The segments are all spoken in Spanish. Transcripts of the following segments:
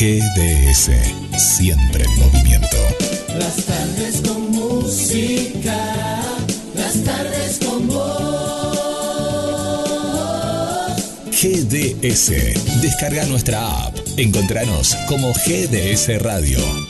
GDS, siempre en movimiento. Las tardes con música. Las tardes con vos. GDS, descarga nuestra app. Encontranos como GDS Radio.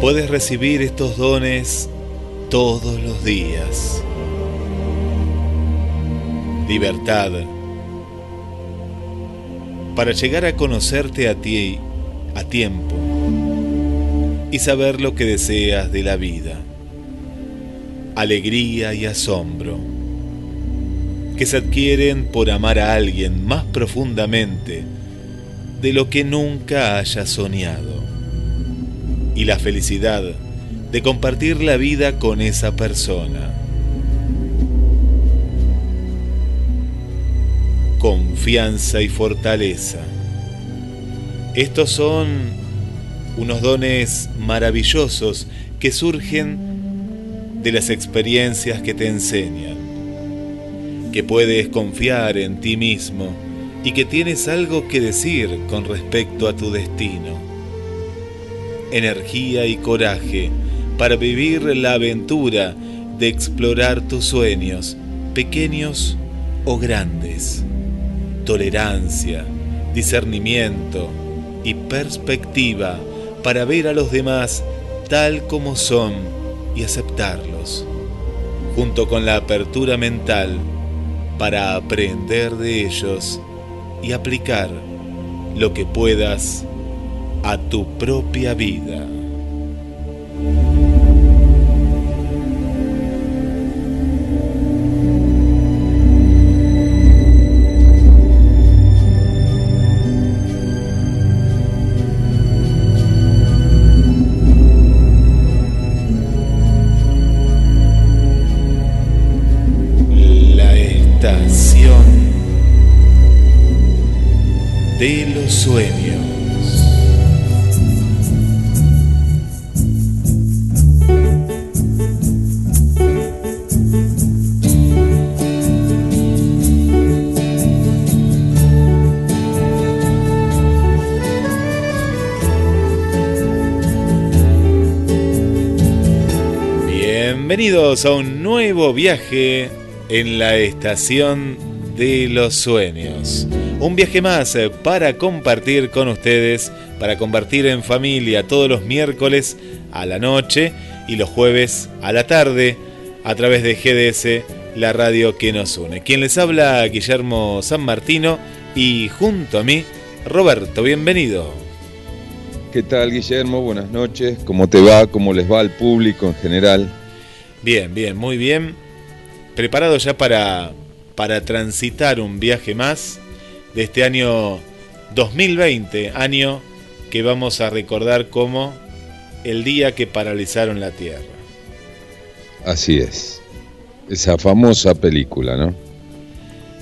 Puedes recibir estos dones todos los días. Libertad para llegar a conocerte a ti a tiempo y saber lo que deseas de la vida. Alegría y asombro que se adquieren por amar a alguien más profundamente de lo que nunca hayas soñado. Y la felicidad de compartir la vida con esa persona. Confianza y fortaleza. Estos son unos dones maravillosos que surgen de las experiencias que te enseñan que puedes confiar en ti mismo y que tienes algo que decir con respecto a tu destino. Energía y coraje para vivir la aventura de explorar tus sueños, pequeños o grandes. Tolerancia, discernimiento y perspectiva para ver a los demás tal como son y aceptarlos, junto con la apertura mental para aprender de ellos y aplicar lo que puedas a tu propia vida. Sueños. Bienvenidos a un nuevo viaje en la estación de los sueños. Un viaje más eh, para compartir con ustedes, para compartir en familia todos los miércoles a la noche y los jueves a la tarde a través de GDS, la radio que nos une. Quien les habla, Guillermo San Martino y junto a mí, Roberto, bienvenido. ¿Qué tal, Guillermo? Buenas noches. ¿Cómo te va? ¿Cómo les va al público en general? Bien, bien, muy bien. Preparado ya para, para transitar un viaje más de este año 2020, año que vamos a recordar como el día que paralizaron la Tierra. Así es. Esa famosa película, ¿no?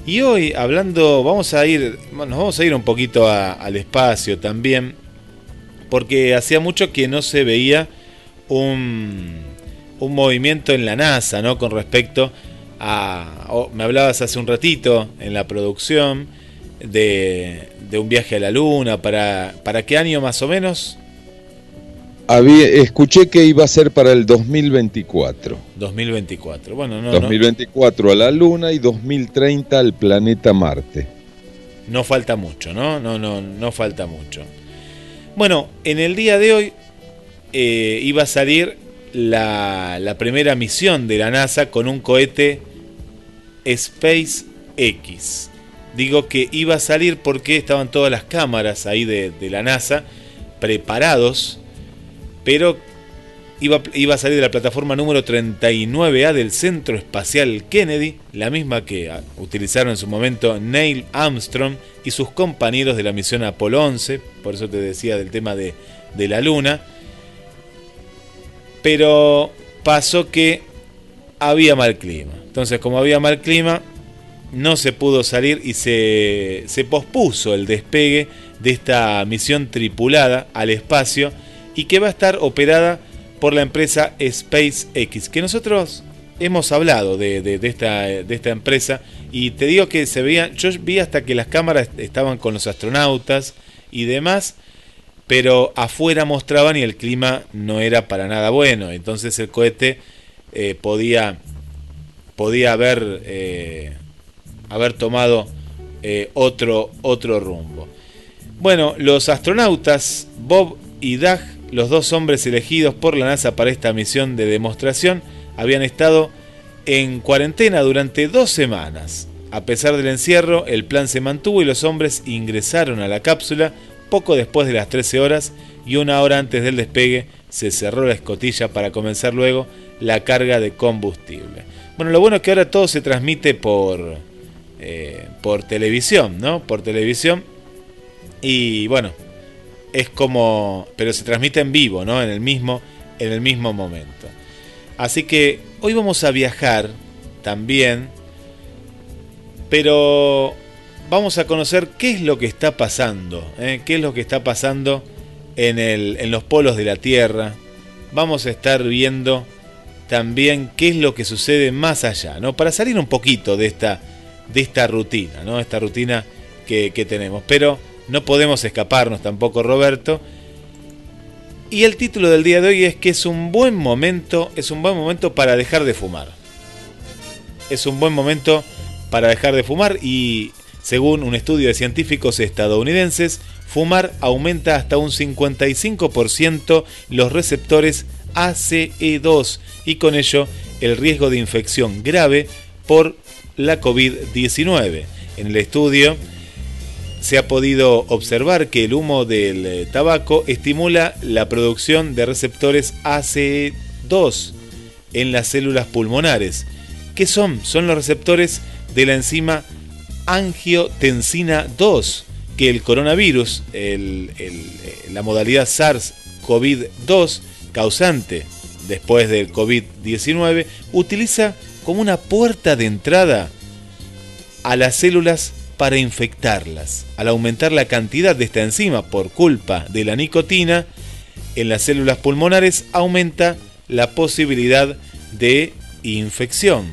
Y hoy, hablando, vamos a ir, nos vamos a ir un poquito a- al espacio también, porque hacía mucho que no se veía un, un movimiento en la NASA, ¿no? Con respecto a, me hablabas hace un ratito en la producción de, de un viaje a la Luna, ¿para, ¿para qué año más o menos? Había, escuché que iba a ser para el 2024. 2024. Bueno, no, 2024 a la Luna y 2030 al planeta Marte. No falta mucho, ¿no? No, no, no falta mucho. Bueno, en el día de hoy eh, iba a salir la, la primera misión de la NASA con un cohete SpaceX. Digo que iba a salir porque estaban todas las cámaras ahí de, la NASA preparados pero iba, iba, a salir de la plataforma número 39A del Centro Espacial Kennedy, la misma que ah, utilizaron en su momento Neil Armstrong y sus compañeros de la misión Apolo 11, por eso te decía del tema de, de la Luna. Pero pasó que había mal clima. Entonces, como había mal clima, no se pudo salir y se, se pospuso el despegue de esta misión tripulada al espacio y que va a estar operada por la empresa SpaceX, que nosotros hemos hablado de, esta, de esta empresa y te digo que se veía, yo vi hasta que las cámaras estaban con los astronautas y demás, pero afuera mostraban y el clima no era para nada bueno, entonces el cohete eh, podía, podía haber, eh, haber tomado eh, otro, otro rumbo. Bueno, los astronautas Bob y Doug los dos hombres elegidos por la NASA para esta misión de demostración habían estado en cuarentena durante dos semanas. A pesar del encierro, el plan se mantuvo y los hombres ingresaron a la cápsula poco después de las 13 horas y una hora antes del despegue se cerró la escotilla para comenzar luego la carga de combustible. Bueno, lo bueno es que ahora todo se transmite por, eh, por televisión, ¿no? Por televisión. Y bueno, es como, pero se transmite en vivo, ¿no? En el mismo, en el mismo momento. Así que hoy vamos a viajar también, pero vamos a conocer qué es lo que está pasando, ¿eh? qué es lo que está pasando en, el, en los polos de la Tierra. Vamos a estar viendo también qué es lo que sucede más allá, ¿no? Para salir un poquito de esta, de esta rutina, ¿no? Esta rutina que, tenemos. Pero no podemos escaparnos tampoco, Roberto. Y el título del día de hoy es que es un buen momento, es un buen momento para dejar de fumar. Es un buen momento para dejar de fumar y según un estudio de científicos estadounidenses, fumar aumenta hasta un 55% los receptores ACE2 y con ello el riesgo de infección grave por la COVID-19. En el estudio se ha podido observar que el humo del eh, tabaco estimula la producción de receptores ACE2 en las células pulmonares. ¿Qué son? Son los receptores de la enzima angiotensina 2 que el coronavirus, eh, la modalidad SARS-CoV-2 causante después del COVID-19, utiliza como una puerta de entrada a las células para infectarlas. Al aumentar la cantidad de esta enzima por culpa de la nicotina en las células pulmonares, aumenta la posibilidad de infección.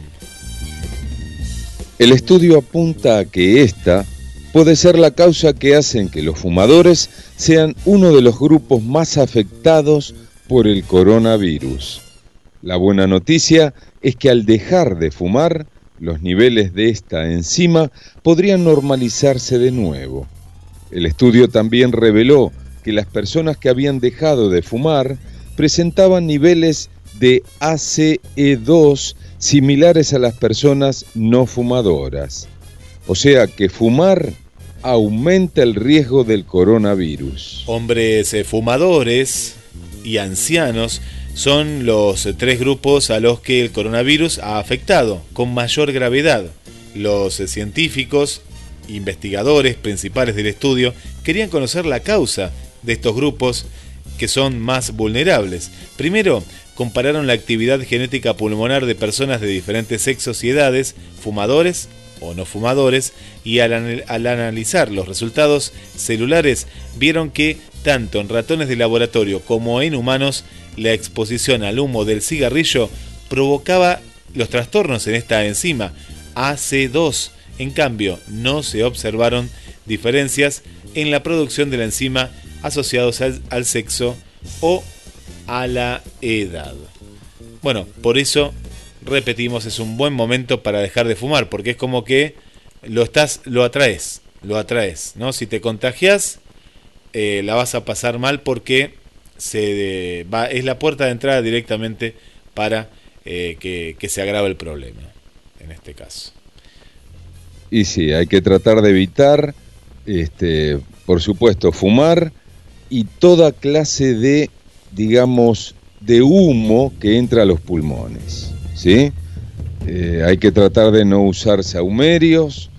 El estudio apunta a que esta puede ser la causa que hacen que los fumadores sean uno de los grupos más afectados por el coronavirus. La buena noticia es que al dejar de fumar, los niveles de esta enzima podrían normalizarse de nuevo. El estudio también reveló que las personas que habían dejado de fumar presentaban niveles de ACE2 similares a las personas no fumadoras. O sea que fumar aumenta el riesgo del coronavirus. Hombres eh, fumadores y ancianos son los tres grupos a los que el coronavirus ha afectado con mayor gravedad. Los científicos, investigadores principales del estudio, querían conocer la causa de estos grupos que son más vulnerables. Primero, compararon la actividad genética pulmonar de personas de diferentes sexos y edades, fumadores o no fumadores, y al, al, analizar los resultados celulares vieron que tanto en ratones de laboratorio como en humanos la exposición al humo del cigarrillo provocaba los trastornos en esta enzima AC2. En cambio, no se observaron diferencias en la producción de la enzima asociados al, al sexo o a la edad. Bueno, por eso repetimos, es un buen momento para dejar de fumar, porque es como que lo estás, lo atraes, lo atraes, ¿no? Si te contagias, eh, la vas a pasar mal porque se va, es la puerta de entrada directamente para eh, que, se agrave el problema, en este caso. Y sí, hay que tratar de evitar, este, por supuesto, fumar y toda clase de, digamos, de humo que entra a los pulmones. ¿sí? Eh, hay que tratar de no usar saumerios,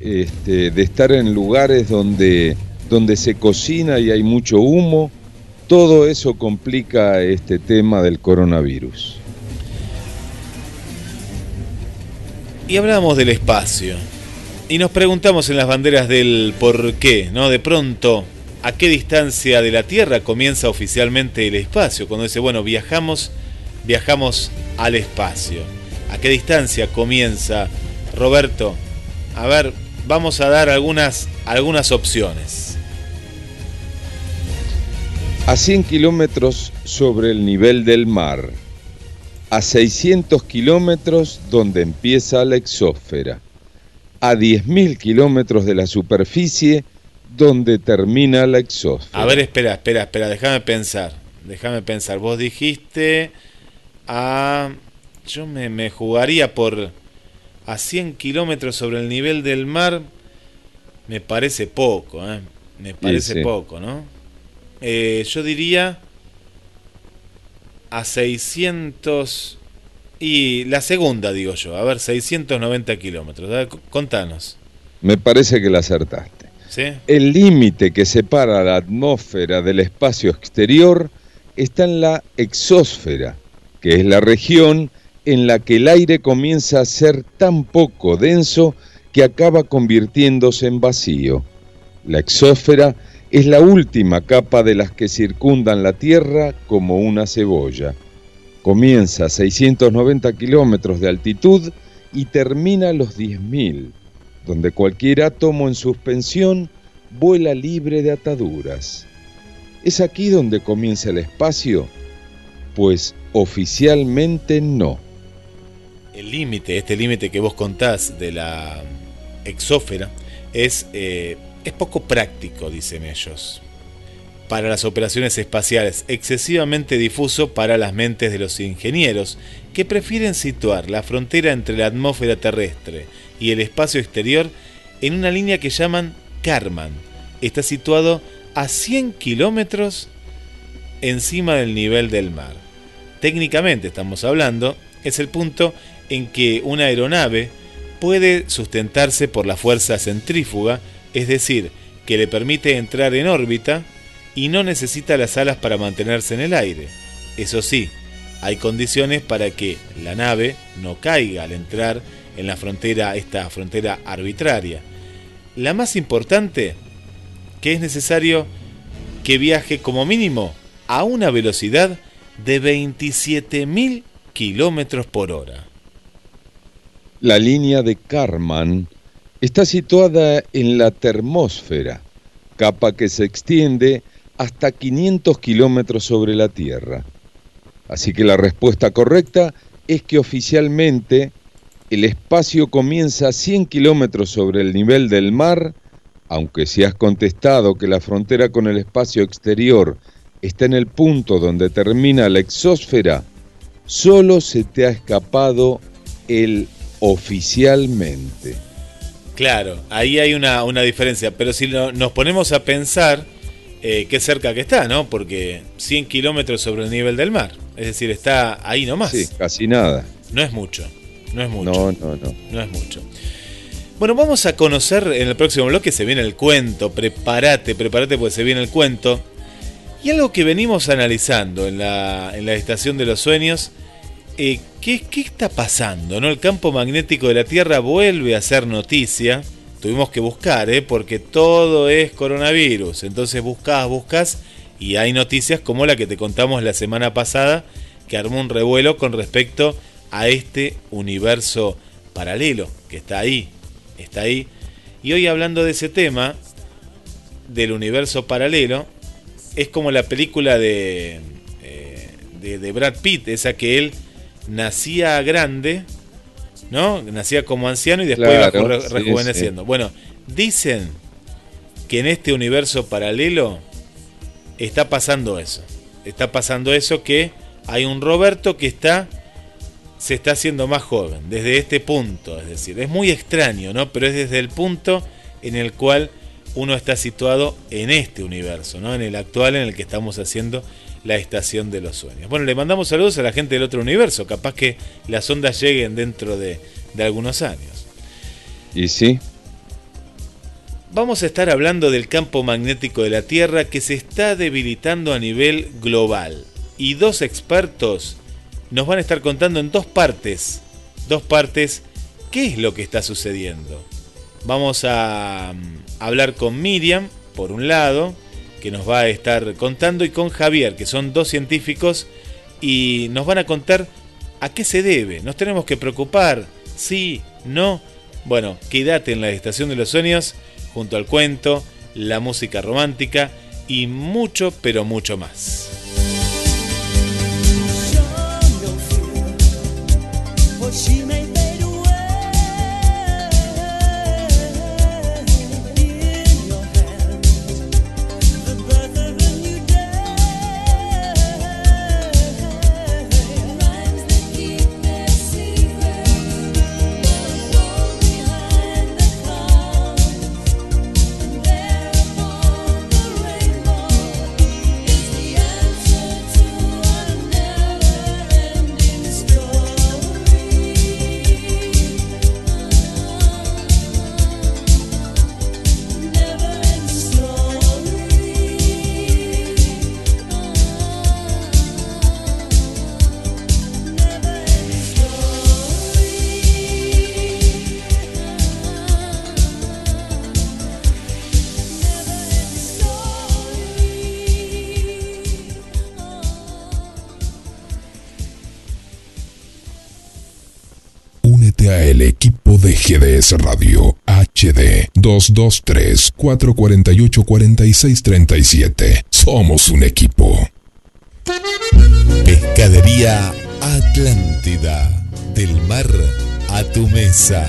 este, de estar en lugares donde, donde se cocina y hay mucho humo. Todo eso complica este tema del coronavirus. Y hablamos del espacio. Y nos preguntamos en las banderas del por qué, ¿no? De pronto, ¿a qué distancia de la Tierra comienza oficialmente el espacio? Cuando dice, bueno, viajamos, viajamos al espacio. ¿A qué distancia comienza, Roberto? A ver, vamos a dar algunas, algunas opciones. A 100 kilómetros sobre el nivel del mar, a 600 kilómetros donde empieza la exósfera, a 10.000 kilómetros de la superficie donde termina la exósfera. A ver, espera, espera, espera, déjame pensar. Déjame pensar. Vos dijiste a... Yo me, me jugaría por a 100 kilómetros sobre el nivel del mar. Me parece poco, ¿eh? Me parece sí. poco, ¿no? Eh, yo diría a 600... Y la segunda, digo yo. A ver, 690 kilómetros. Contanos. Me parece que la acertaste. ¿Sí? El límite que separa la atmósfera del espacio exterior está en la exósfera, que es la región en la que el aire comienza a ser tan poco denso que acaba convirtiéndose en vacío. La exósfera es la última capa de las que circundan la Tierra como una cebolla. Comienza a 690 kilómetros de altitud y termina a los 10.000 donde cualquier átomo en suspensión vuela libre de ataduras. ¿Es aquí donde comienza el espacio? Pues oficialmente no. el límite, este límite que vos contás de la exósfera, es, eh, es poco práctico, dicen ellos, para las operaciones espaciales, excesivamente difuso para las mentes de los ingenieros, que prefieren situar la frontera entre la atmósfera terrestre y el espacio exterior en una línea que llaman Karman. Está situado a 100 kilómetros encima del nivel del mar. Técnicamente estamos hablando, es el punto en que una aeronave puede sustentarse por la fuerza centrífuga, es decir, que le permite entrar en órbita y no necesita las alas para mantenerse en el aire. Eso sí, hay condiciones para que la nave no caiga al entrar en la frontera, esta frontera arbitraria. La más importante, que es necesario que viaje como mínimo a una velocidad de 27.000 kilómetros por hora. La línea de Karman está situada en la termósfera, capa que se extiende hasta 500 kilómetros sobre la Tierra. Así que la respuesta correcta es que oficialmente el espacio comienza a 100 kilómetros sobre el nivel del mar, aunque si has contestado que la frontera con el espacio exterior está en el punto donde termina la exósfera, solo se te ha escapado el oficialmente. Claro, ahí hay una, una diferencia, pero si no- nos ponemos a pensar eh, qué cerca que está, ¿no? Porque 100 kilómetros sobre el nivel del mar, es decir, está ahí nomás. Sí, casi nada. No es mucho, no es mucho. No, no, no. No es mucho. Bueno, vamos a conocer en el próximo bloque, se viene el cuento, prepárate, prepárate porque se viene el cuento. Y algo que venimos analizando en la, en la estación de los sueños, eh, ¿qué, está pasando? ¿no? El campo magnético de la Tierra vuelve a ser noticia. Tuvimos que buscar, ¿eh? porque todo es coronavirus. Entonces buscas, buscas y hay noticias como la que te contamos la semana pasada, que armó un revuelo con respecto a este universo paralelo que está ahí, está ahí. Y hoy hablando de ese tema, del universo paralelo, es como la película de, eh, de Brad Pitt, esa que él nacía grande, ¿no? Nacía como anciano y después Claro, iba re- sí, rejuveneciendo. Bueno, dicen que en este universo paralelo está pasando eso. Está pasando eso que hay un Roberto que está se está haciendo más joven desde este punto, es decir, es muy extraño, ¿no? Pero es desde el punto en el cual uno está situado en este universo, ¿no? En el actual en el que estamos haciendo la estación de los sueños. Bueno, le mandamos saludos a la gente del otro universo, capaz que las ondas lleguen dentro de, de algunos años. Y sí, Vamos a estar hablando del campo magnético de la Tierra que se está debilitando a nivel global. Y dos expertos nos van a estar contando en dos partes, dos partes, qué es lo que está sucediendo. Vamos a mm, hablar con Miriam, por un lado, que nos va a estar contando, y con Javier, que son dos científicos, y nos van a contar a qué se debe. Nos tenemos que preocupar, sí, no. Bueno, quédate en la estación de los sueños, junto al cuento, la música romántica y mucho, pero mucho más. 223-448-4637. Somos un equipo. Pescadería Atlántida. Del mar a tu mesa.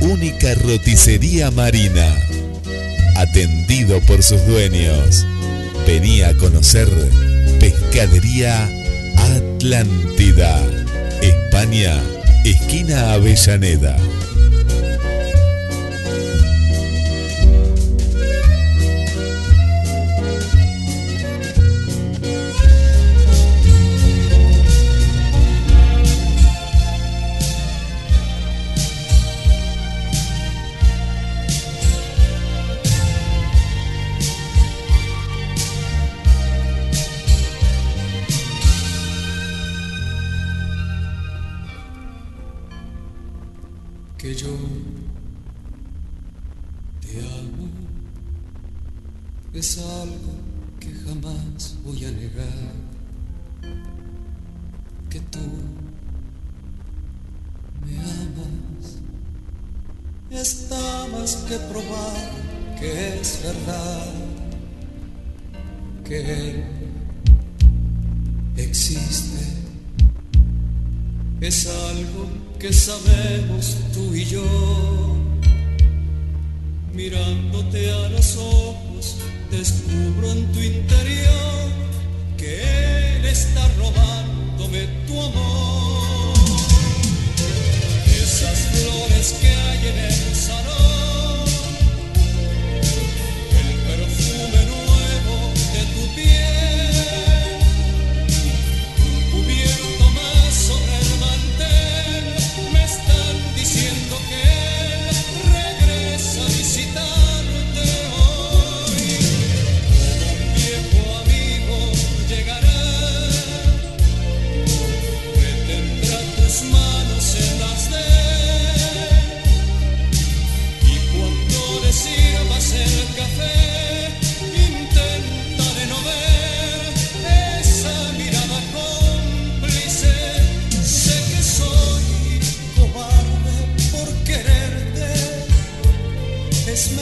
Única roticería marina. Atendido por sus dueños. Venía a conocer Pescadería Atlántida. España, esquina Avellaneda.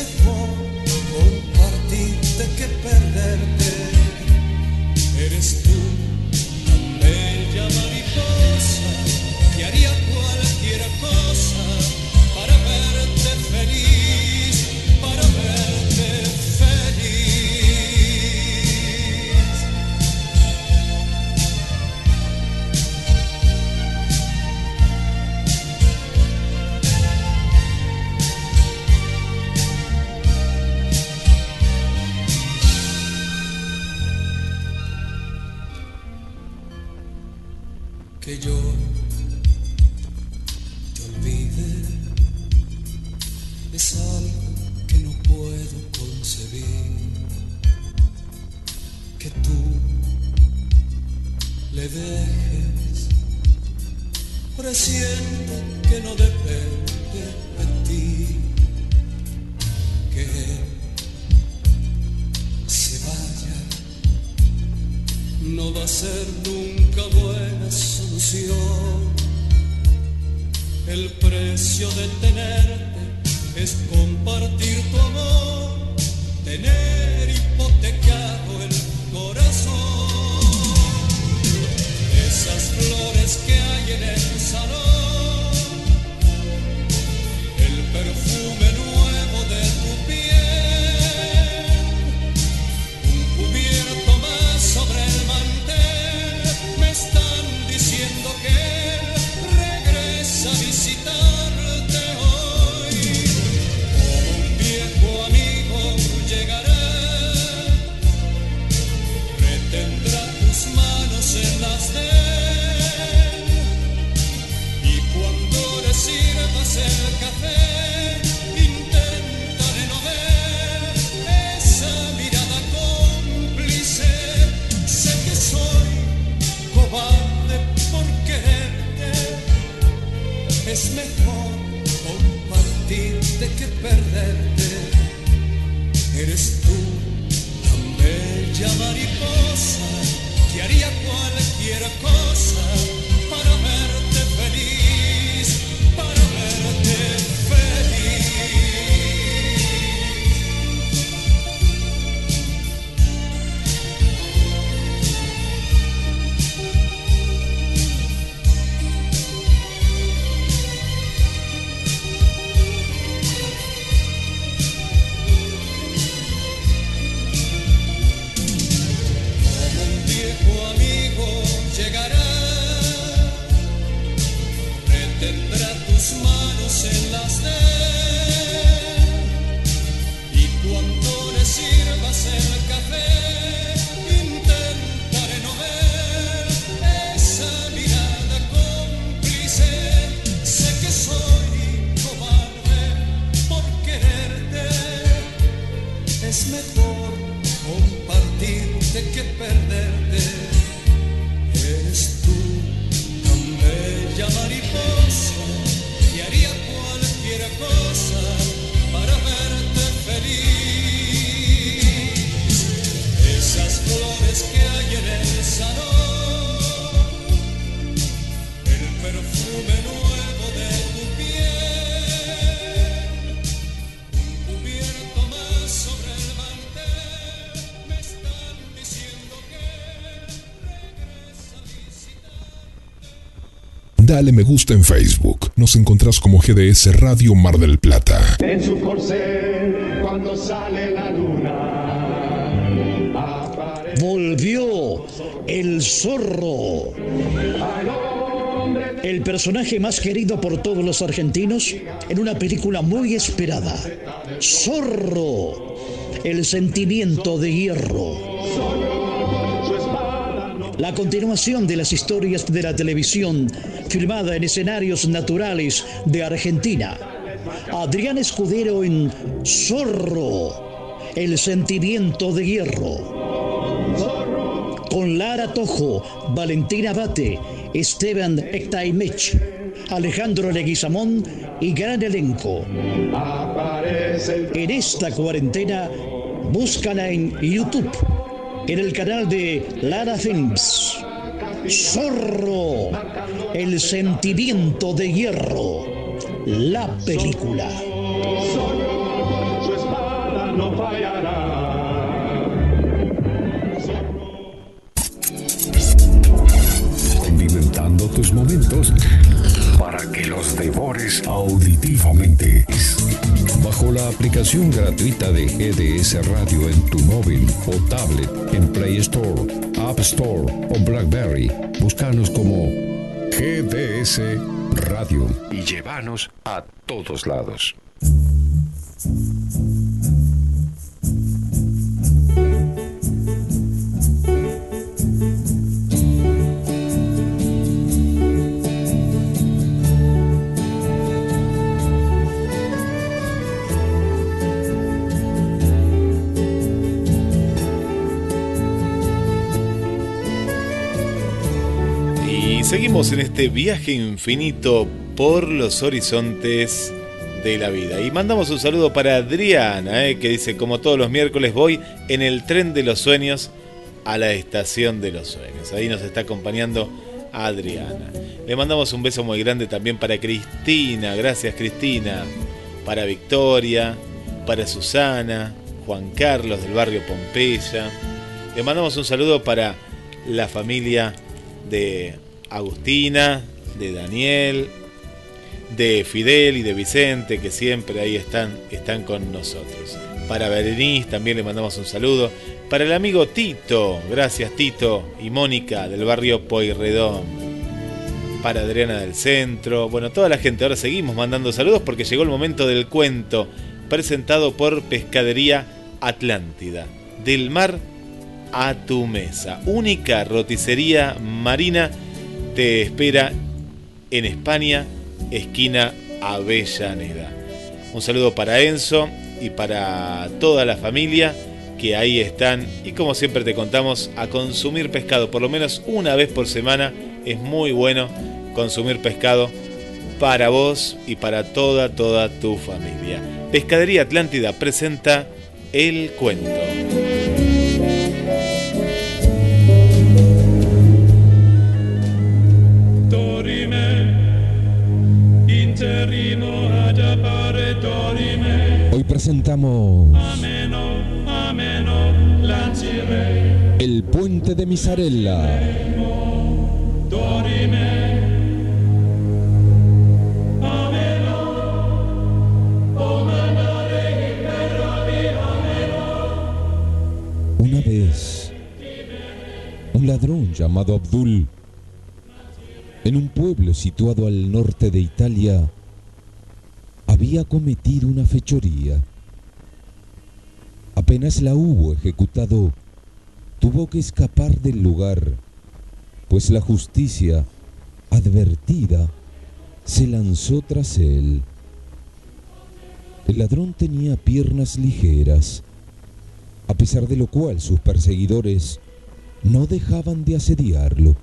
this compartirte que perderte. Eres tú tan bella mariposa que haría cualquier cosa Dale me gusta en Facebook. Nos encontrás como GDS Radio Mar del Plata. en su corcel cuando sale la luna. Aparece Volvió el zorro. El personaje más querido por todos los argentinos en una película muy esperada. Zorro. El sentimiento de hierro. La continuación de las historias de la televisión filmada en escenarios naturales de Argentina. Adrián Escudero en Zorro. El sentimiento de hierro con Lara Tojo, Valentina Bate, Esteban Ectaimech, Alejandro Leguizamón y gran elenco. En esta cuarentena, búscala en YouTube, en el canal de Lara Films. Zorro, el sentimiento de hierro, la película. su. Condimentando tus momentos para que los devores auditivamente. Bajo la aplicación gratuita de GDS Radio en tu móvil o tablet en Play Store, App Store o Blackberry, búscanos como GDS Radio y llévanos a todos lados. En este viaje infinito por los horizontes de la vida. Y mandamos un saludo para Adriana, eh, que dice, como todos los miércoles voy en el tren de los sueños a la estación de los sueños. Ahí nos está acompañando Adriana. Le mandamos un beso muy grande también para Cristina, gracias Cristina, para Victoria, para Susana, Juan Carlos del barrio Pompeya. Le mandamos un saludo para la familia de Agustina, de Daniel, de Fidel y de Vicente, que siempre ahí están, están con nosotros. Para Berenice también le mandamos un saludo. Para el amigo Tito, gracias Tito y Mónica del barrio Poirredón. Para Adriana del Centro, bueno, toda la gente. Ahora seguimos mandando saludos porque llegó el momento del cuento presentado por Pescadería Atlántida. Del mar a tu mesa. Única roticería marina te espera en España, esquina Avellaneda. Un saludo para Enzo y para toda la familia que ahí están y como siempre te contamos a consumir pescado por lo menos una vez por semana es muy bueno consumir pescado para vos y para toda toda tu familia. Pescadería Atlántida presenta El Cuento. Presentamos El Puente de Misarella. Una vez, un ladrón llamado Abdul, en un pueblo situado al norte de Italia, había cometido una fechoría. Apenas la hubo ejecutado, tuvo que escapar del lugar, pues la justicia, advertida, se lanzó tras él. El ladrón tenía piernas ligeras, a pesar de lo cual sus perseguidores no dejaban de asediarlo.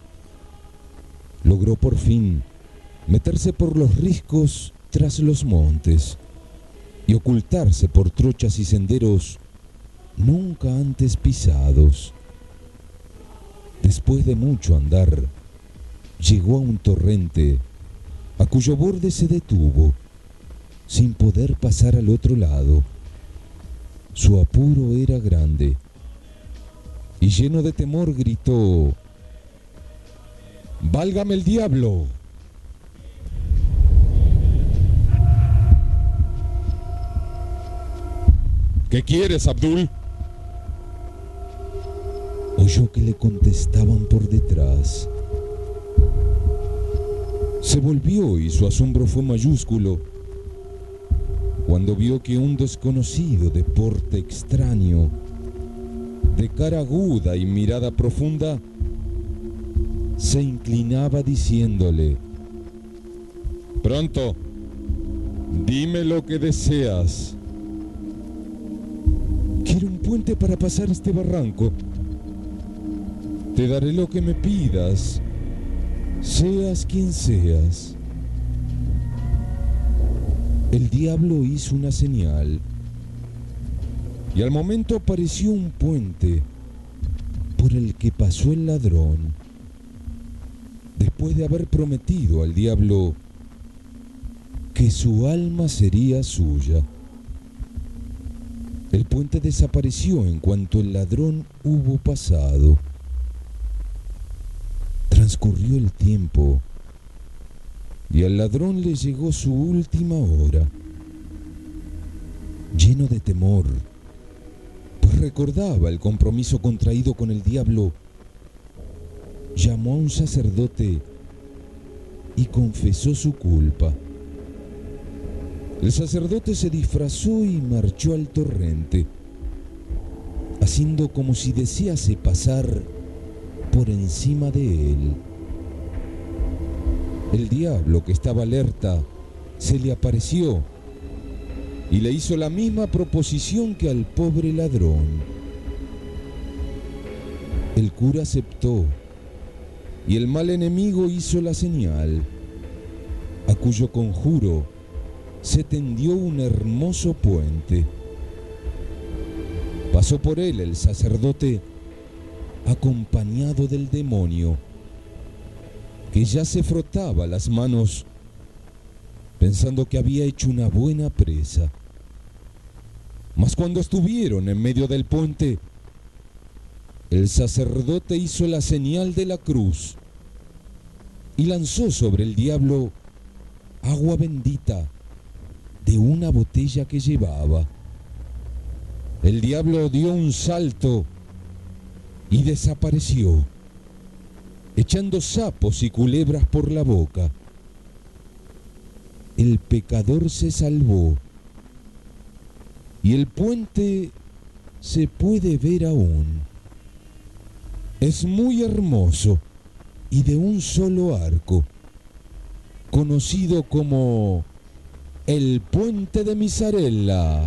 Logró por fin meterse por los riscos tras los montes y ocultarse por trochas y senderos nunca antes pisados. Después de mucho andar, llegó a un torrente a cuyo borde se detuvo, sin poder pasar al otro lado. Su apuro era grande, y lleno de temor gritó, ¡Válgame el diablo! ¿Qué quieres, Abdul? Oyó que le contestaban por detrás. Se volvió y su asombro fue mayúsculo cuando vio que un desconocido de porte extraño, de cara aguda y mirada profunda, se inclinaba diciéndole, Pronto, dime lo que deseas. Quiero un puente para pasar este barranco. Te daré lo que me pidas, seas quien seas. El diablo hizo una señal y al momento apareció un puente por el que pasó el ladrón después de haber prometido al diablo que su alma sería suya. El puente desapareció en cuanto el ladrón hubo pasado. Transcurrió el tiempo y al ladrón le llegó su última hora. Lleno de temor, pues recordaba el compromiso contraído con el diablo, llamó a un sacerdote y confesó su culpa. El sacerdote se disfrazó y marchó al torrente, haciendo como si desease pasar por encima de él. El diablo que estaba alerta se le apareció y le hizo la misma proposición que al pobre ladrón. El cura aceptó y el mal enemigo hizo la señal, a cuyo conjuro se tendió un hermoso puente. Pasó por él el sacerdote acompañado del demonio, que ya se frotaba las manos pensando que había hecho una buena presa. Mas cuando estuvieron en medio del puente, el sacerdote hizo la señal de la cruz y lanzó sobre el diablo agua bendita de una botella que llevaba. El diablo dio un salto y desapareció, echando sapos y culebras por la boca. El pecador se salvó y el puente se puede ver aún. Es muy hermoso y de un solo arco, conocido como el puente de Misarella.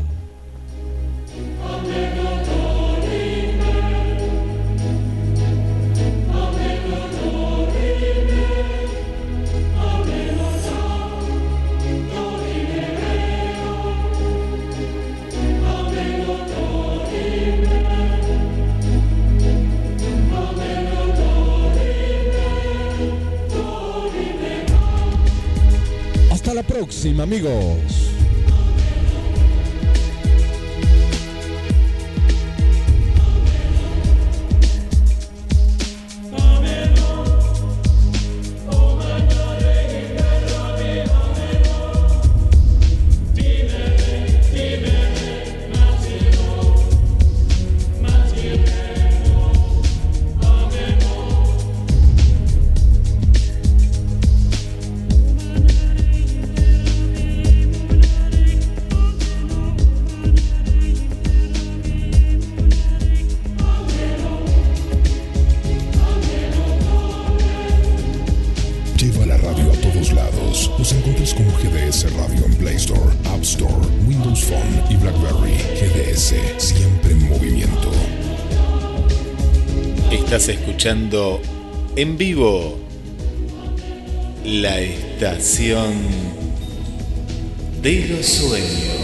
Próxima, amigos. Radio en Play Store, App Store, Windows Phone y BlackBerry. GDS, siempre en movimiento. Estás escuchando en vivo la estación de los sueños.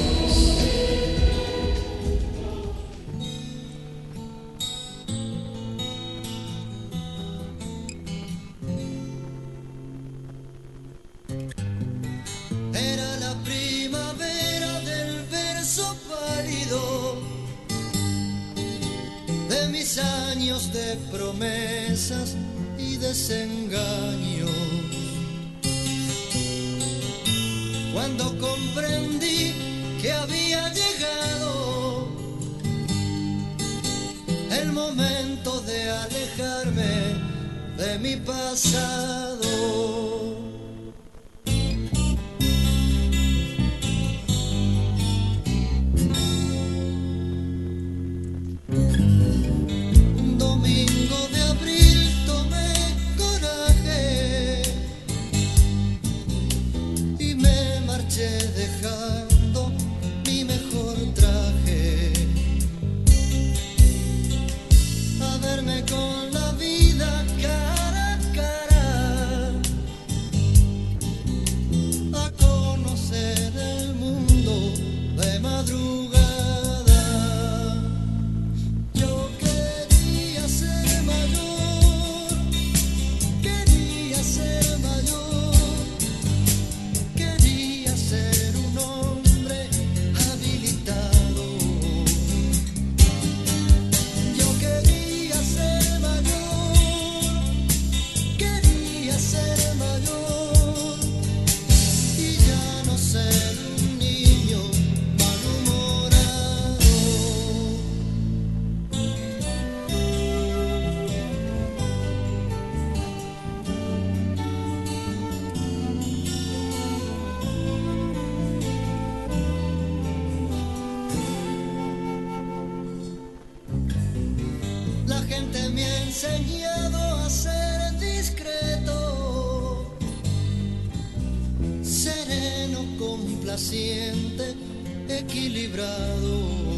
Gente me ha enseñado a ser discreto, sereno, complaciente, equilibrado.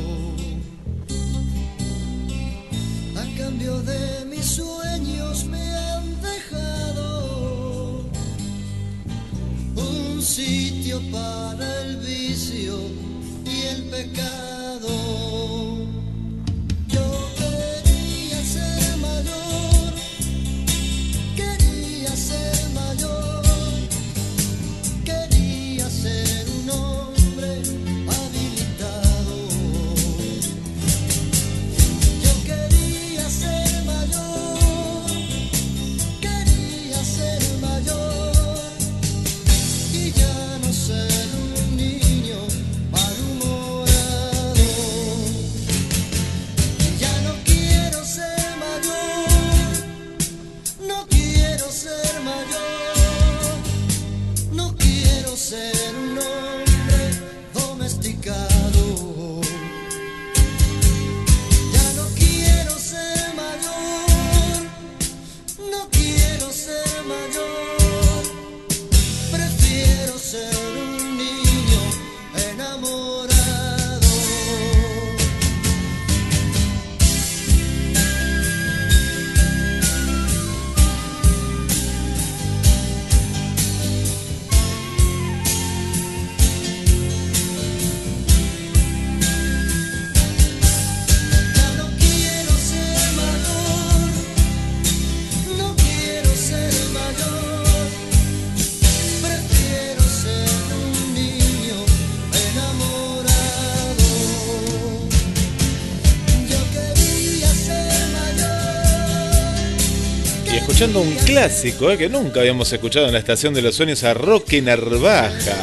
Escuchando un clásico eh, que nunca habíamos escuchado en la estación de los sueños a Roque Narvaja.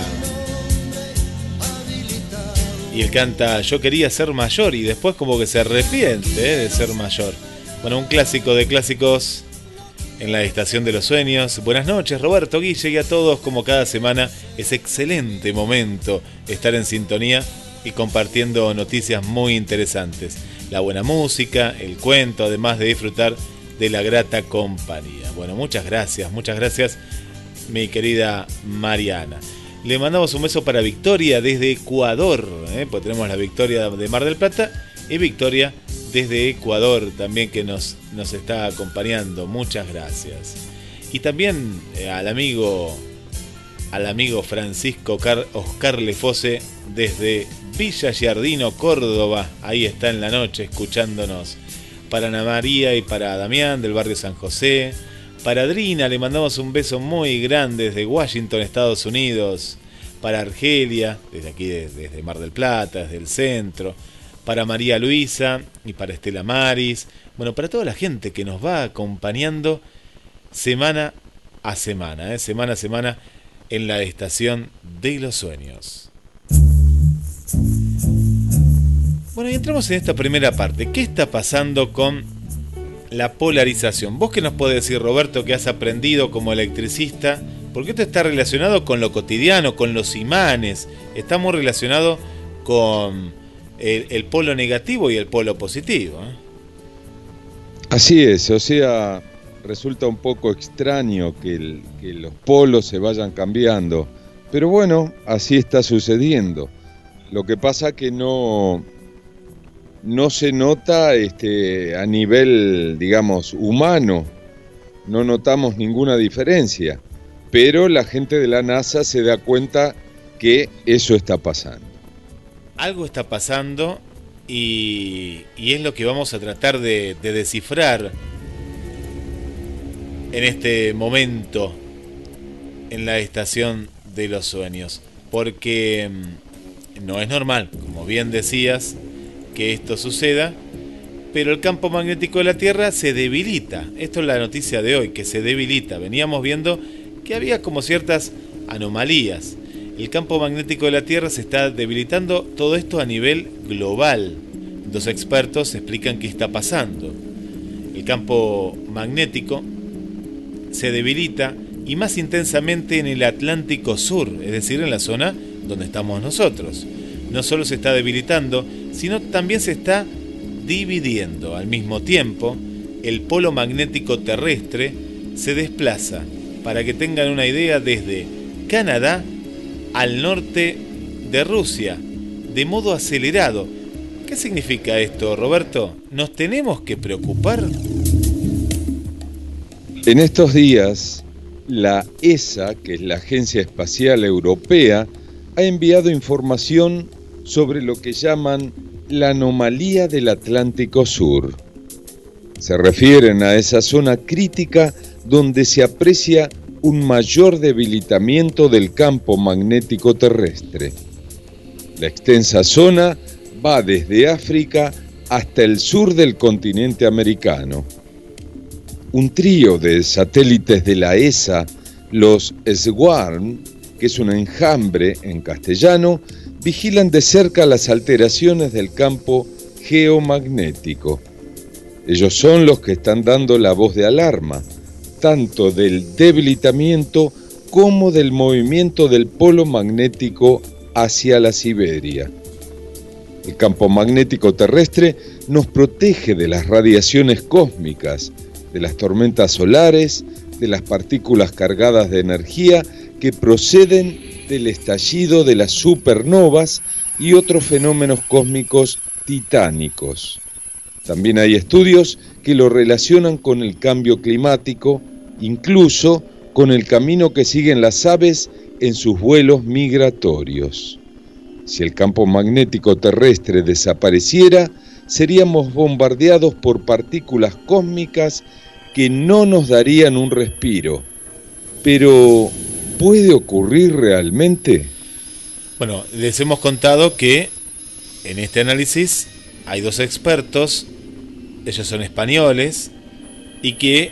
Y él canta Yo quería ser mayor y después como que se arrepiente eh, de ser mayor. Bueno, un clásico de clásicos en la estación de los sueños. Buenas noches Roberto Guille y a todos como cada semana. Es excelente momento estar en sintonía y compartiendo noticias muy interesantes. La buena música, el cuento, además de disfrutar de la grata compañía. Bueno, muchas gracias, muchas gracias mi querida Mariana. Le mandamos un beso para Victoria desde Ecuador, ¿eh? pues tenemos la Victoria de Mar del Plata y Victoria desde Ecuador también que nos, nos está acompañando. Muchas gracias. Y también eh, al amigo al amigo Francisco Car- Oscar Lefose desde Villa Giardino, Córdoba. Ahí está en la noche escuchándonos. Para Ana María y para Damián del barrio San José. Para Adrina le mandamos un beso muy grande desde Washington, Estados Unidos. Para Argelia, desde aquí, de- desde Mar del Plata, desde el centro. Para María Luisa y para Estela Maris. Bueno, para toda la gente que nos va acompañando semana a semana, ¿eh? semana a semana en la estación de los sueños. Bueno, y entramos en esta primera parte. ¿Qué está pasando con la polarización? ¿Vos qué nos podés decir, Roberto, que has aprendido como electricista? Porque esto está relacionado con lo cotidiano, con los imanes. Está muy relacionado con el, polo negativo y el polo positivo. ¿eh? Así es, o sea, resulta un poco extraño que, que los polos se vayan cambiando, pero bueno, así está sucediendo. Lo que pasa que no, no se nota este, a nivel, digamos, humano, no notamos ninguna diferencia, pero la gente de la NASA se da cuenta que eso está pasando. algo está pasando y, y es lo que vamos a tratar de, de descifrar en este momento en la estación de los sueños. Porque mm, no es normal, como bien decías, que esto suceda, pero el campo magnético de la Tierra se debilita. Esto es la noticia de hoy, que se debilita. Veníamos viendo que había como ciertas anomalías. El campo magnético de la Tierra se está debilitando, todo esto a nivel global. Los expertos explican qué está pasando. El campo magnético se debilita y más intensamente en el Atlántico Sur, es decir, en la zona donde estamos nosotros. No solo se está debilitando, sino también se está dividiendo. Al mismo tiempo, el polo magnético terrestre se desplaza, para que tengan una idea, desde Canadá al norte de Rusia, de modo acelerado. ¿Qué significa esto, Roberto? ¿Nos tenemos que preocupar? En estos días la ESA, que es la Agencia Espacial Europea, ha enviado información sobre lo que llaman la anomalía del Atlántico Sur. Se refieren a esa zona crítica donde se aprecia un mayor debilitamiento del campo magnético terrestre. La extensa zona va desde África hasta el sur del continente americano. Un trío de satélites de la ESA, los SWARM, que es un enjambre en castellano, vigilan de cerca las alteraciones del campo geomagnético. Ellos son los que están dando la voz de alarma, tanto del debilitamiento como del movimiento del polo magnético hacia la Siberia. El campo magnético terrestre nos protege de las radiaciones cósmicas, de las tormentas solares, de las partículas cargadas de energía que proceden del estallido de las supernovas y otros fenómenos cósmicos titánicos. También hay estudios que lo relacionan con el cambio climático, incluso con el camino que siguen las aves en sus vuelos migratorios. Si el campo magnético terrestre desapareciera, seríamos bombardeados por partículas cósmicas que no nos darían un respiro. Pero, ¿puede ocurrir realmente? Bueno, les hemos contado que en este análisis hay dos expertos ellos son españoles y que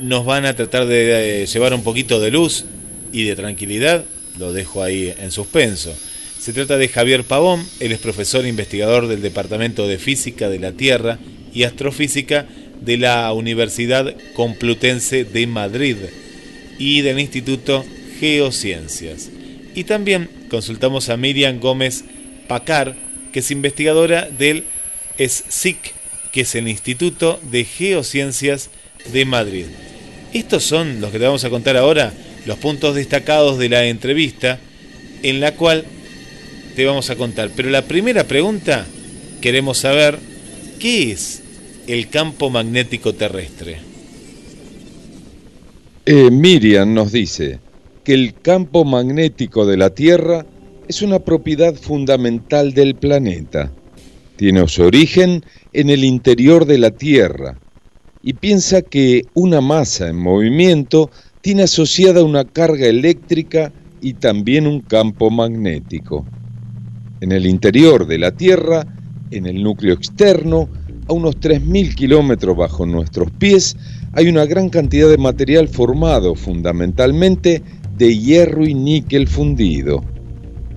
nos van a tratar de llevar un poquito de luz y de tranquilidad, lo dejo ahí en suspenso. Se trata de Javier Pavón, él es profesor e investigador del Departamento de Física de la Tierra y Astrofísica de la Universidad Complutense de Madrid y del Instituto Geociencias. Y también consultamos a Miriam Gómez Pacar, que es investigadora del SIC que es el Instituto de Geociencias de Madrid. Estos son los que te vamos a contar ahora, los puntos destacados de la entrevista, en la cual te vamos a contar. Pero la primera pregunta, queremos saber, ¿qué es el campo magnético terrestre? Eh, Miriam nos dice que el campo magnético de la Tierra es una propiedad fundamental del planeta. Tiene su origen en el interior de la Tierra y piensa que una masa en movimiento tiene asociada una carga eléctrica y también un campo magnético. En el interior de la Tierra, en el núcleo externo, a unos 3.000 kilómetros bajo nuestros pies, hay una gran cantidad de material formado fundamentalmente de hierro y níquel fundido.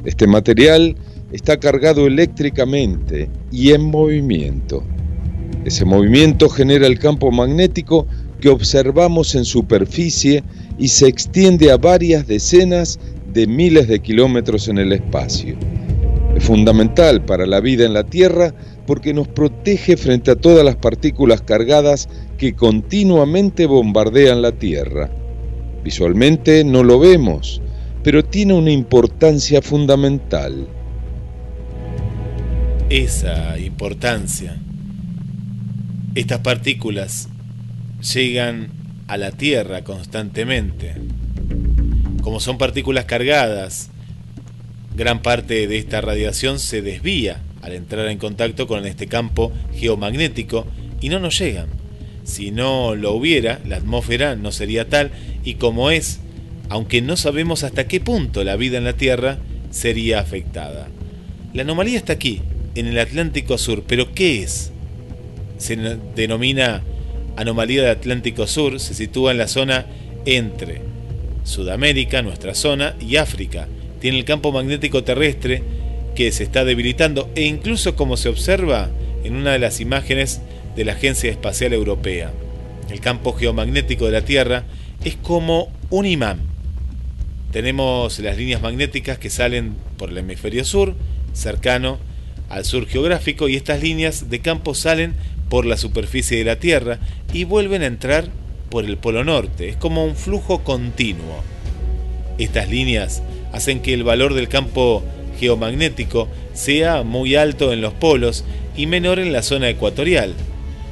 Este material está cargado eléctricamente y en movimiento. Ese movimiento genera el campo magnético que observamos en superficie y se extiende a varias decenas de miles de kilómetros en el espacio. Es fundamental para la vida en la Tierra porque nos protege frente a todas las partículas cargadas que continuamente bombardean la Tierra. Visualmente no lo vemos, pero tiene una importancia fundamental esa importancia. Estas partículas llegan a la Tierra constantemente. Como son partículas cargadas, gran parte de esta radiación se desvía al entrar en contacto con este campo geomagnético y no nos llegan. Si no lo hubiera, la atmósfera no sería tal y como es, aunque no sabemos hasta qué punto la vida en la Tierra sería afectada. La anomalía está aquí, en el Atlántico Sur. ¿Pero qué es? Se denomina anomalía del Atlántico Sur, se sitúa en la zona entre Sudamérica, nuestra zona, y África. Tiene el campo magnético terrestre que se está debilitando e incluso como se observa en una de las imágenes de la Agencia Espacial Europea. El campo geomagnético de la Tierra es como un imán. Tenemos las líneas magnéticas que salen por el hemisferio sur, cercano al sur geográfico y estas líneas de campo salen por la superficie de la Tierra y vuelven a entrar por el polo norte. Es como un flujo continuo. Estas líneas hacen que el valor del campo geomagnético sea muy alto en los polos y menor en la zona ecuatorial.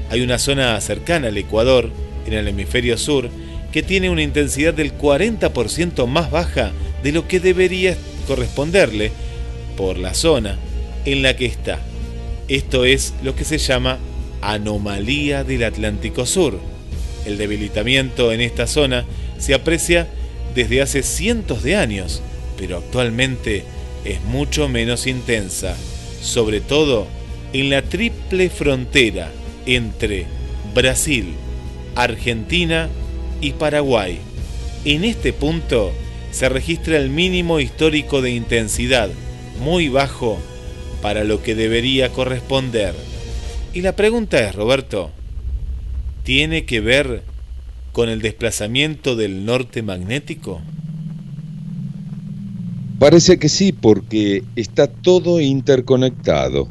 Hay una zona cercana al Ecuador, en el hemisferio sur, que tiene una intensidad del 40% más baja de lo que debería corresponderle por la zona en la que está. Esto es lo que se llama anomalía del Atlántico Sur. El debilitamiento en esta zona se aprecia desde hace cientos de años, pero actualmente es mucho menos intensa, sobre todo en la triple frontera entre Brasil, Argentina y Paraguay. En este punto se registra el mínimo histórico de intensidad, muy bajo para lo que debería corresponder. Y la pregunta es, Roberto, ¿tiene que ver con el desplazamiento del norte magnético? Parece que sí, porque está todo interconectado.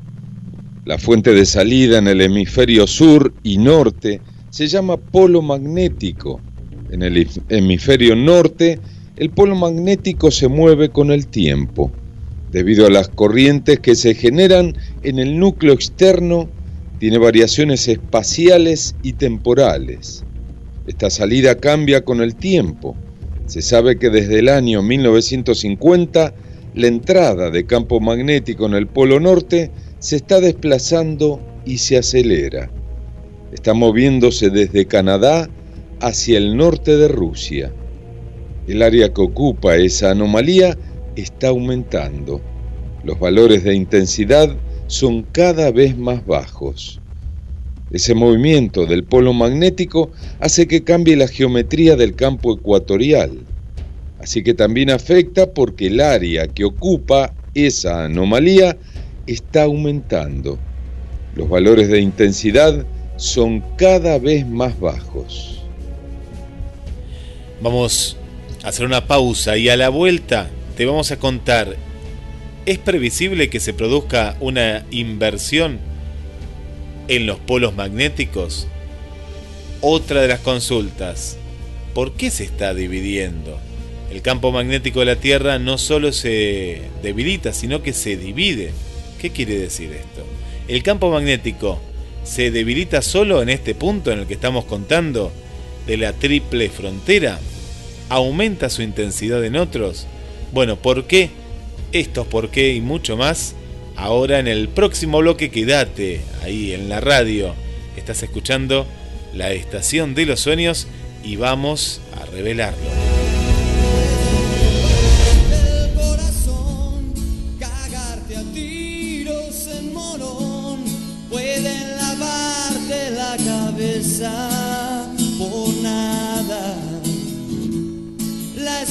La fuente de salida en el hemisferio sur y norte se llama polo magnético. En el hemisferio norte, el polo magnético se mueve con el tiempo, debido a las corrientes que se generan en el núcleo externo, tiene variaciones espaciales y temporales. Esta salida cambia con el tiempo. Se sabe que desde el año 1950 la entrada de campo magnético en el polo norte se está desplazando y se acelera. Está moviéndose desde Canadá hacia el norte de Rusia. El área que ocupa esa anomalía está aumentando. Los valores de intensidad son cada vez más bajos. Ese movimiento del polo magnético hace que cambie la geometría del campo ecuatorial. Así que también afecta porque el área que ocupa esa anomalía está aumentando. Los valores de intensidad son cada vez más bajos. Vamos a hacer una pausa y a la vuelta te vamos a contar, ¿es previsible que se produzca una inversión en los polos magnéticos? Otra de las consultas, ¿por qué se está dividiendo? El campo magnético de la Tierra no solo se debilita, sino que se divide. ¿Qué quiere decir esto? El campo magnético se debilita solo en este punto en el que estamos contando de la triple frontera. ¿Aumenta su intensidad en otros? Bueno, ¿por qué? Estos por qué y mucho más Ahora en el próximo bloque quédate ahí en la radio. Estás escuchando la estación de los sueños y vamos a revelarlo. El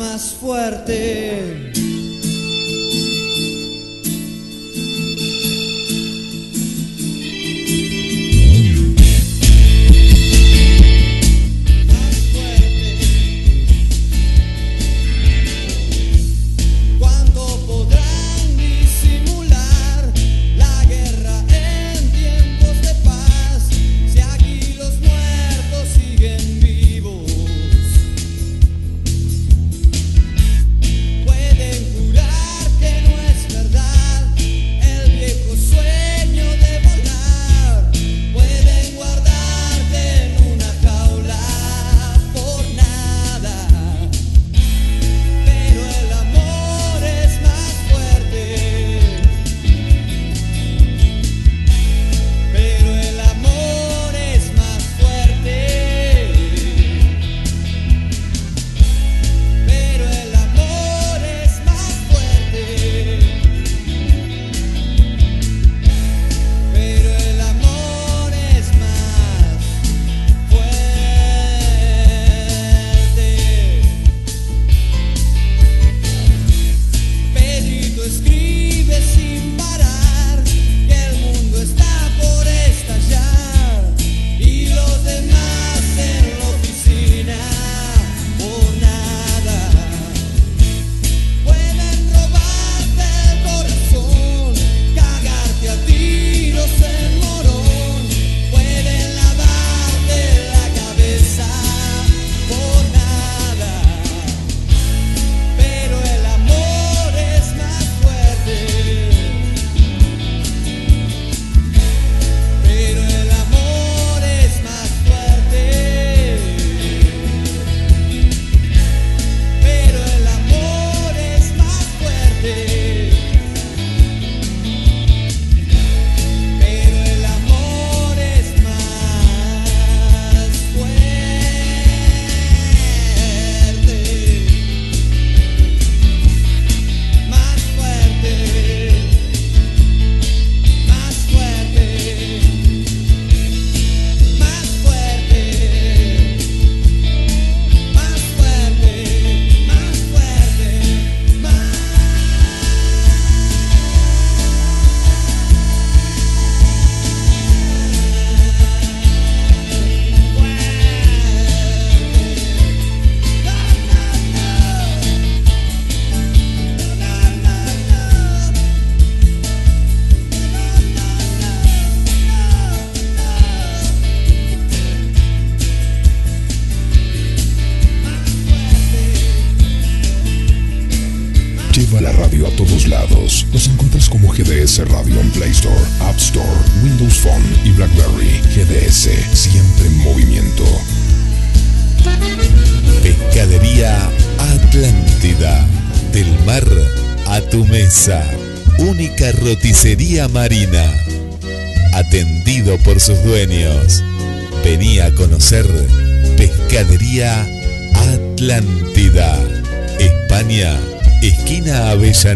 más fuerte.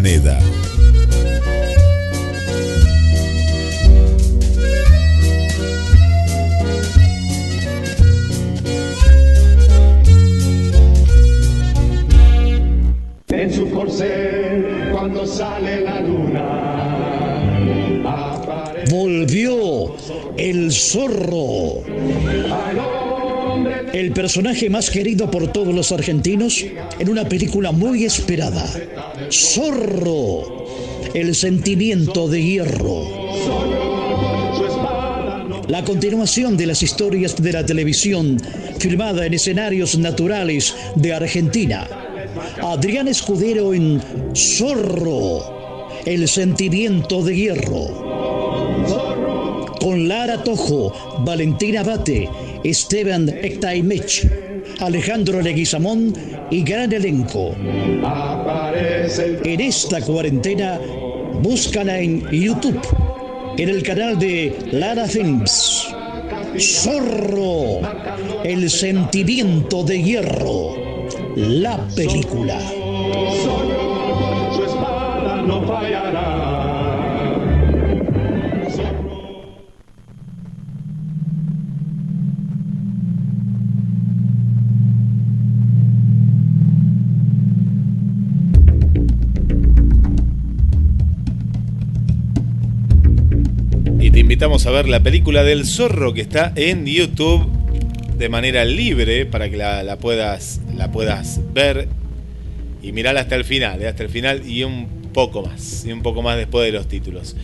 Avellaneda. Personaje más querido por todos los argentinos en una película muy esperada. Zorro. El sentimiento de hierro. La continuación de las historias de la televisión filmada en escenarios naturales de Argentina. Adrián Escudero en Zorro. El sentimiento de hierro. Con Lara Tojo, Valentina Bate, Esteban Ectaimech, Alejandro Leguizamón y gran elenco. En esta cuarentena, búscala en YouTube, en el canal de Lara Films. Zorro, el sentimiento de hierro, la película. Invitamos a ver la película del zorro que está en YouTube de manera libre para que la, puedas, la puedas ver y mirarla hasta el final, eh, hasta el final y un poco más, y un poco más después de los títulos.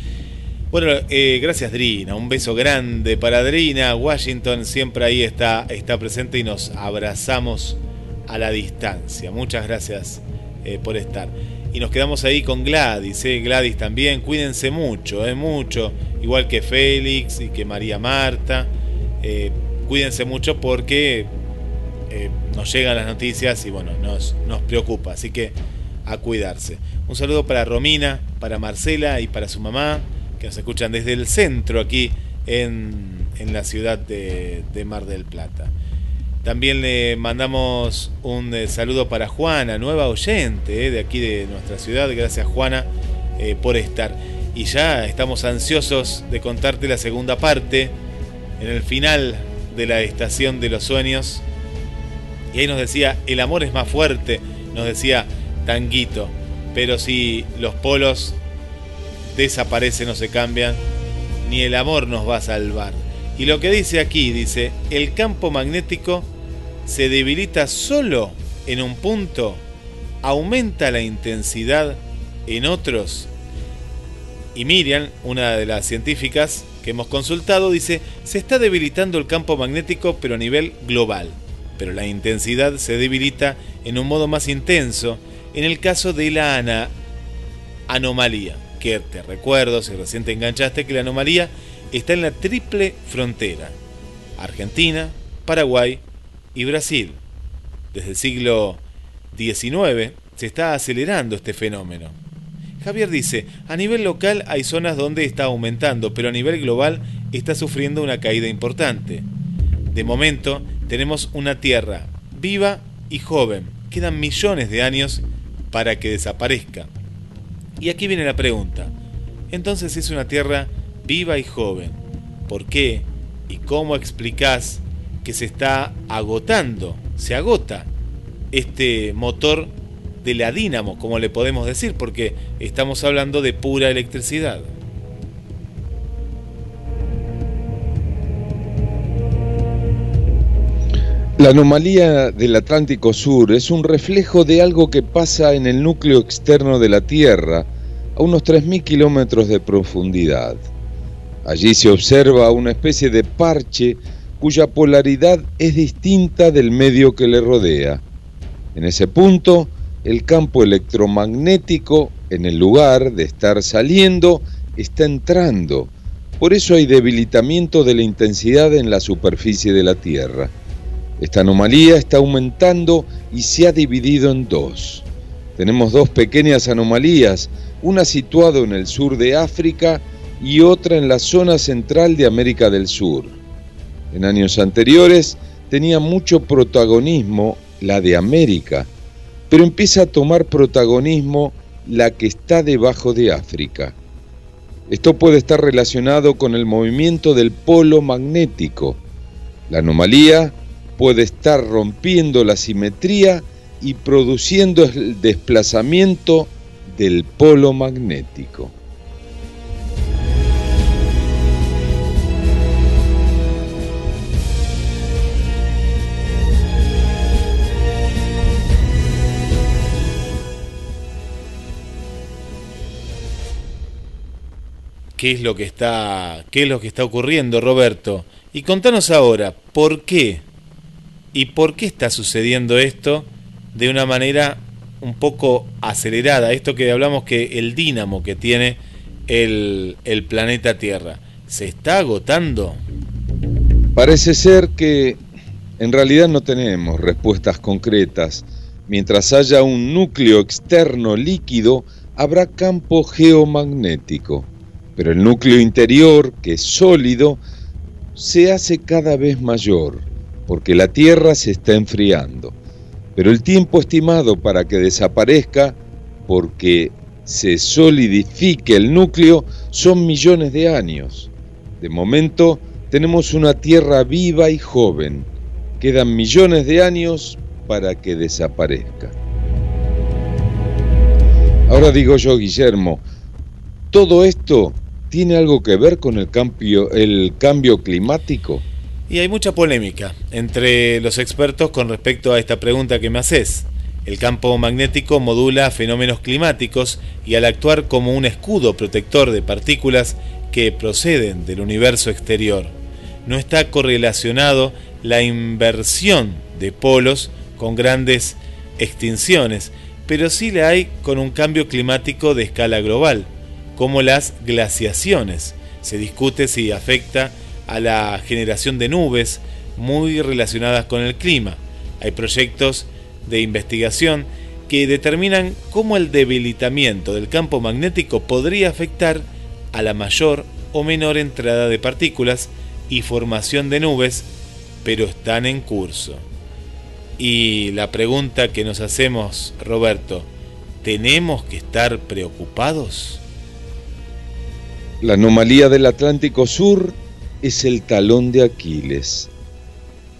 Bueno, eh, gracias Drina, un beso grande para Drina, Washington siempre ahí está, está presente y nos abrazamos a la distancia. Muchas gracias eh, por estar. Y nos quedamos ahí con Gladys, eh, Gladys también, cuídense mucho, eh, mucho, igual que Félix y que María Marta, eh, cuídense mucho porque eh, nos llegan las noticias y bueno, nos, nos preocupa, así que a cuidarse. Un saludo para Romina, para Marcela y para su mamá, que nos escuchan desde el centro aquí en, en la ciudad de, de Mar del Plata. También le mandamos un eh, saludo para Juana, nueva oyente eh, de aquí de nuestra ciudad. Gracias Juana eh, por estar. Y ya estamos ansiosos de contarte la segunda parte, en el final de la estación de los sueños. Y ahí nos decía, el amor es más fuerte, nos decía Tanguito. Pero si los polos desaparecen o se cambian, ni el amor nos va a salvar. Y lo que dice aquí, dice, el campo magnético se debilita solo en un punto, aumenta la intensidad en otros. Y Miriam, una de las científicas que hemos consultado, dice, se está debilitando el campo magnético pero a nivel global. Pero la intensidad se debilita en un modo más intenso en el caso de la ana- anomalía. Que te recuerdo, si recién te enganchaste, que la anomalía está en la triple frontera. Argentina, Paraguay y Brasil. Desde el siglo XIX se está acelerando este fenómeno. Javier dice, a nivel local hay zonas donde está aumentando, pero a nivel global está sufriendo una caída importante. De momento tenemos una Tierra viva y joven. Quedan millones de años para que desaparezca. Y aquí viene la pregunta. Entonces es una Tierra viva y joven. ¿Por qué y cómo explicás que se está agotando, se agota este motor de la dínamo, como le podemos decir, porque estamos hablando de pura electricidad? La anomalía del Atlántico Sur es un reflejo de algo que pasa en el núcleo externo de la Tierra, a unos 3.000 kilómetros de profundidad. Allí se observa una especie de parche cuya polaridad es distinta del medio que le rodea. En ese punto, el campo electromagnético en el lugar de estar saliendo, está entrando. Por eso hay debilitamiento de la intensidad en la superficie de la Tierra. Esta anomalía está aumentando y se ha dividido en dos. Tenemos dos pequeñas anomalías, una situada en el sur de África y otra en la zona central de América del Sur. En años anteriores tenía mucho protagonismo la de América, pero empieza a tomar protagonismo la que está debajo de África. Esto puede estar relacionado con el movimiento del polo magnético. La anomalía puede estar rompiendo la simetría y produciendo el desplazamiento del polo magnético. ¿Qué es lo que está, qué es lo que está ocurriendo, Roberto? Y contanos ahora, ¿por qué? ¿Y por qué está sucediendo esto de una manera un poco acelerada? Esto que hablamos que el dínamo que tiene el, el planeta Tierra, ¿se está agotando? Parece ser que en realidad no tenemos respuestas concretas. Mientras haya un núcleo externo líquido, habrá campo geomagnético. Pero el núcleo interior, que es sólido, se hace cada vez mayor, porque la Tierra se está enfriando. Pero el tiempo estimado para que desaparezca, porque se solidifique el núcleo, son millones de años. De momento tenemos una Tierra viva y joven. Quedan millones de años para que desaparezca. Ahora digo yo, Guillermo, todo esto tiene algo que ver con el cambio, el cambio climático. Y hay mucha polémica entre los expertos con respecto a esta pregunta que me haces. El campo magnético modula fenómenos climáticos y al actuar como un escudo protector de partículas que proceden del universo exterior, no está correlacionado la inversión de polos con grandes extinciones, pero sí la hay con un cambio climático de escala global, como las glaciaciones. Se discute si afecta a la generación de nubes muy relacionadas con el clima. Hay proyectos de investigación que determinan cómo el debilitamiento del campo magnético podría afectar a la mayor o menor entrada de partículas y formación de nubes, pero están en curso. Y la pregunta que nos hacemos, Roberto, ¿tenemos que estar preocupados? La anomalía del Atlántico Sur es el talón de Aquiles.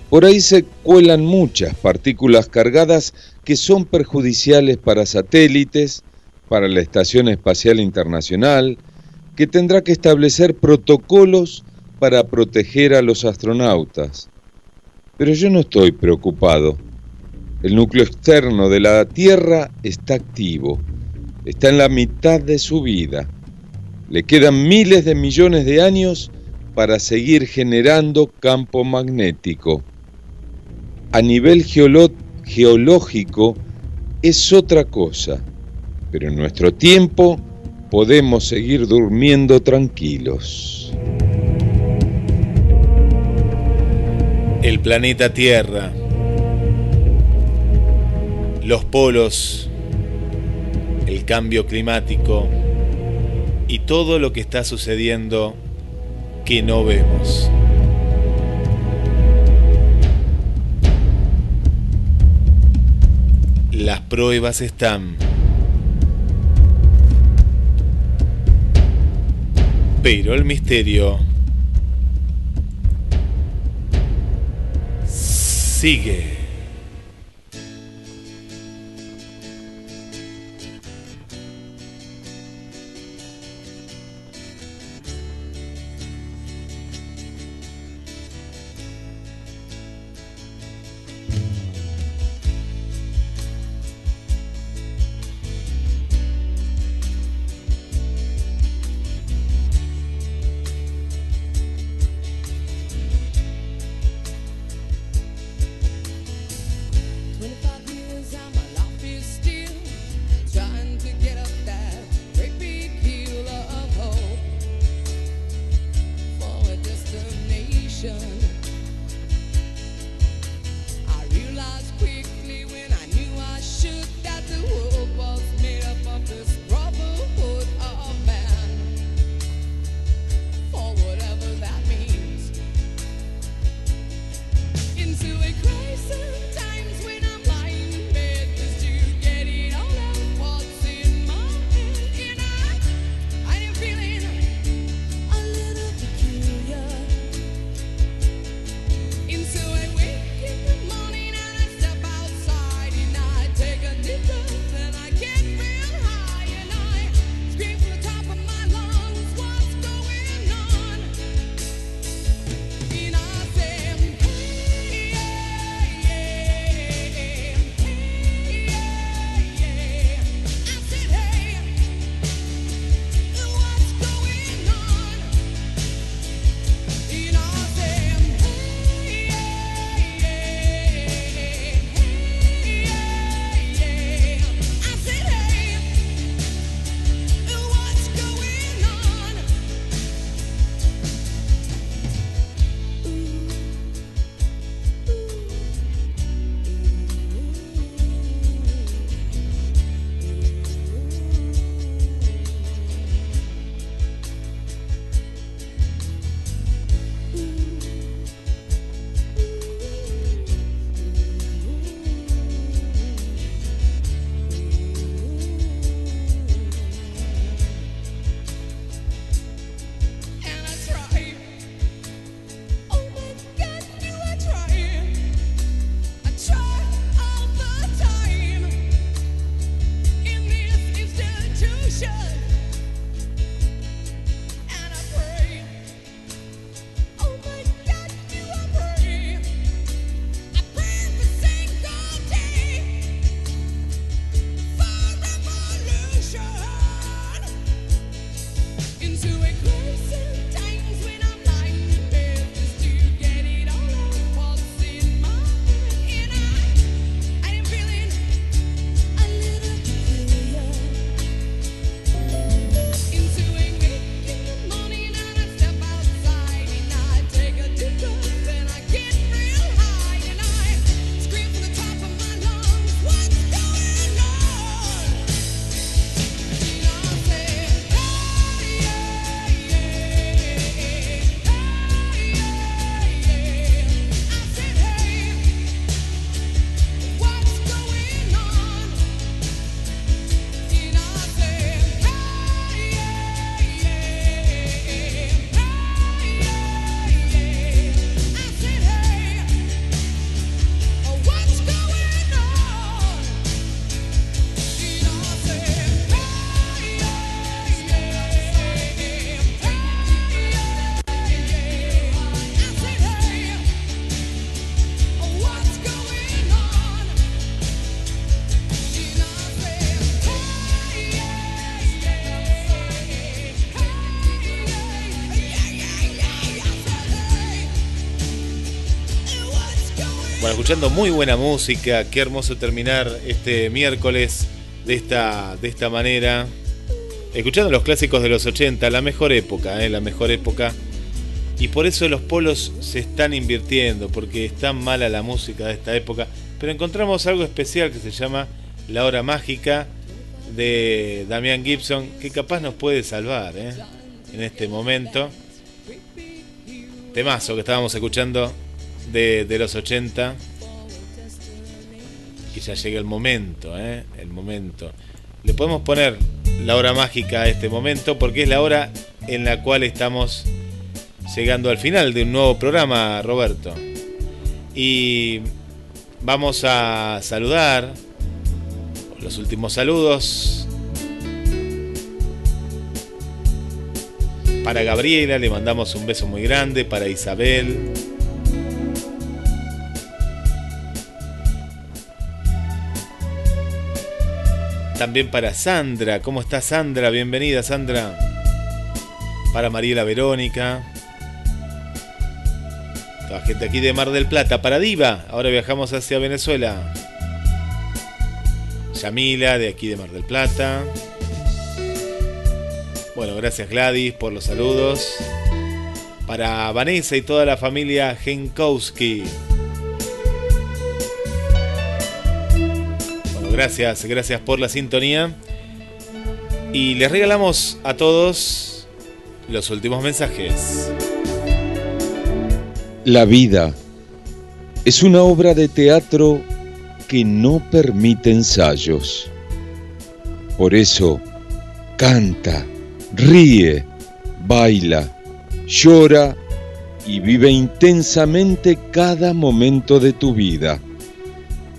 Por ahí se cuelan muchas partículas cargadas que son perjudiciales para satélites, para la Estación Espacial Internacional, que tendrá que establecer protocolos para proteger a los astronautas. Pero yo no estoy preocupado. El núcleo externo de la Tierra está activo, está en la mitad de su vida. Le quedan miles de millones de años para seguir generando campo magnético. A nivel geológico es otra cosa, pero en nuestro tiempo podemos seguir durmiendo tranquilos. El planeta Tierra, los polos, el cambio climático, y todo lo que está sucediendo que no vemos. Las pruebas están. Pero el misterio sigue. Escuchando muy buena música. Qué hermoso terminar este miércoles de esta, de esta manera. Escuchando los clásicos de los 80, la mejor época, ¿eh? la mejor época. Y por eso los polos se están invirtiendo, porque es tan mala la música de esta época. Pero encontramos algo especial que se llama La Hora Mágica de Damián Gibson, que capaz nos puede salvar ¿eh? en este momento. Temazo que estábamos escuchando de, de los 80 que ya llega el momento, ¿eh? el momento. Le podemos poner la hora mágica a este momento porque es la hora en la cual estamos llegando al final de un nuevo programa, Roberto. Y vamos a saludar los últimos saludos. Para Gabriela le mandamos un beso muy grande, para Isabel, También para Sandra. ¿Cómo está Sandra? Bienvenida Sandra. Para Mariela Verónica. Toda gente aquí de Mar del Plata. Para Diva. Ahora viajamos hacia Venezuela. Yamila de aquí de Mar del Plata. Bueno, gracias Gladys por los saludos. para Vanessa y toda la familia Genkowski. Gracias, gracias por la sintonía. Y les regalamos a todos los últimos mensajes. La vida es una obra de teatro que no permite ensayos. Por eso, canta, ríe, baila, llora y vive intensamente cada momento de tu vida,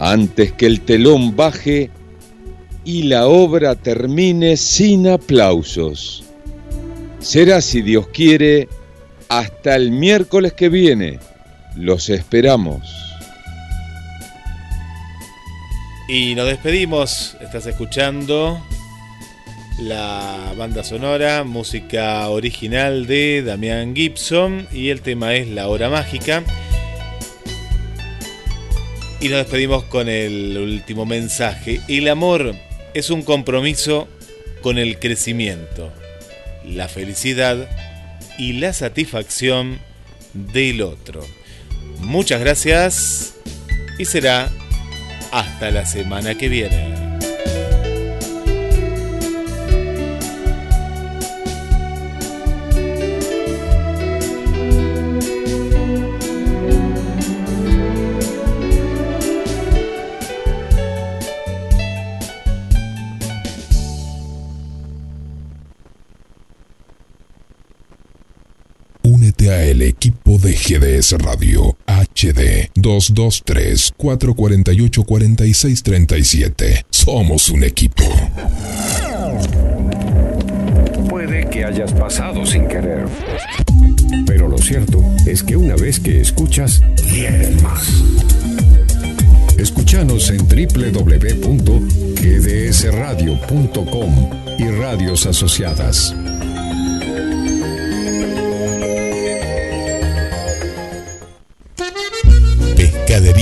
antes que el telón baje y la obra termine sin aplausos. Será, si Dios quiere, hasta el miércoles que viene. Los esperamos. Y nos despedimos. Estás escuchando la banda sonora, música original de Damián Gibson y el tema es La Hora Mágica. Y nos despedimos con el último mensaje. El amor es un compromiso con el crecimiento, la felicidad y la satisfacción del otro. Muchas gracias y será hasta la semana que viene. GDS Radio HD 223 448 4637. Somos un equipo. Puede que hayas pasado sin querer. Pero lo cierto es que una vez que escuchas, quieres más. Escúchanos en www.gdsradio.com y radios asociadas.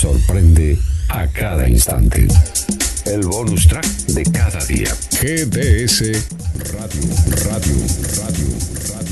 Sorprende a cada instante. El bonus track de cada día. GDS Radio, Radio, Radio.